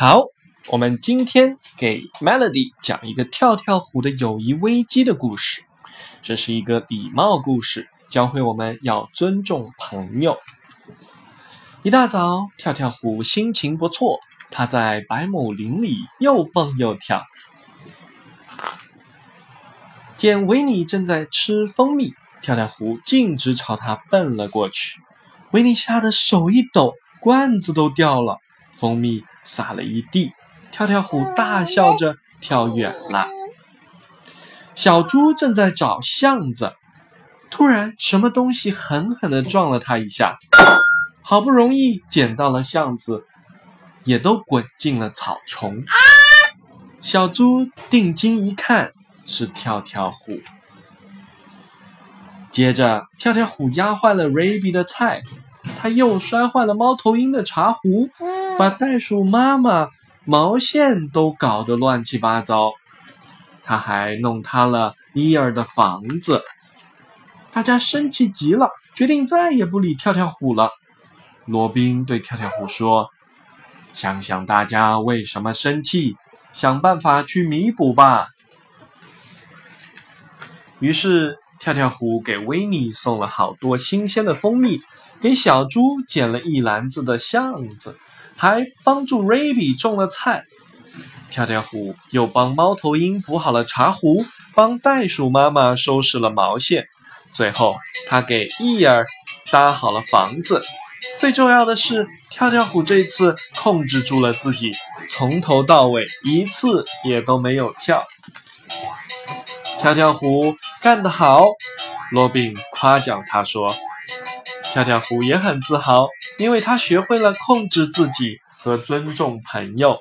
好，我们今天给 Melody 讲一个跳跳虎的友谊危机的故事。这是一个礼貌故事，教会我们要尊重朋友。一大早，跳跳虎心情不错，他在百亩林里又蹦又跳。见维尼正在吃蜂蜜，跳跳虎径直朝他奔了过去。维尼吓得手一抖，罐子都掉了，蜂蜜洒了一地。跳跳虎大笑着跳远了。小猪正在找巷子，突然什么东西狠狠地撞了它一下，好不容易捡到了巷子，也都滚进了草丛。小猪定睛一看，是跳跳虎。接着，跳跳虎压坏了瑞比的菜，他又摔坏了猫头鹰的茶壶，把袋鼠妈妈毛线都搞得乱七八糟。他还弄塌了伊尔的房子。大家生气极了，决定再也不理跳跳虎了。罗宾对跳跳虎说：“想想大家为什么生气，想办法去弥补吧。”于是。跳跳虎给维尼送了好多新鲜的蜂蜜，给小猪捡了一篮子的橡子，还帮助瑞比种了菜。跳跳虎又帮猫头鹰补好了茶壶，帮袋鼠妈妈收拾了毛线，最后他给伊尔搭好了房子。最重要的是，跳跳虎这次控制住了自己，从头到尾一次也都没有跳。跳跳虎。干得好，罗宾夸奖他说：“跳跳虎也很自豪，因为他学会了控制自己和尊重朋友。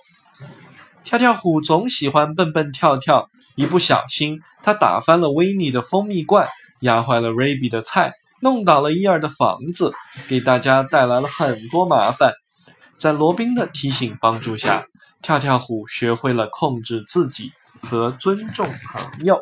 跳跳虎总喜欢蹦蹦跳跳，一不小心，他打翻了维尼的蜂蜜罐，压坏了瑞比的菜，弄倒了伊尔的房子，给大家带来了很多麻烦。在罗宾的提醒帮助下，跳跳虎学会了控制自己和尊重朋友。”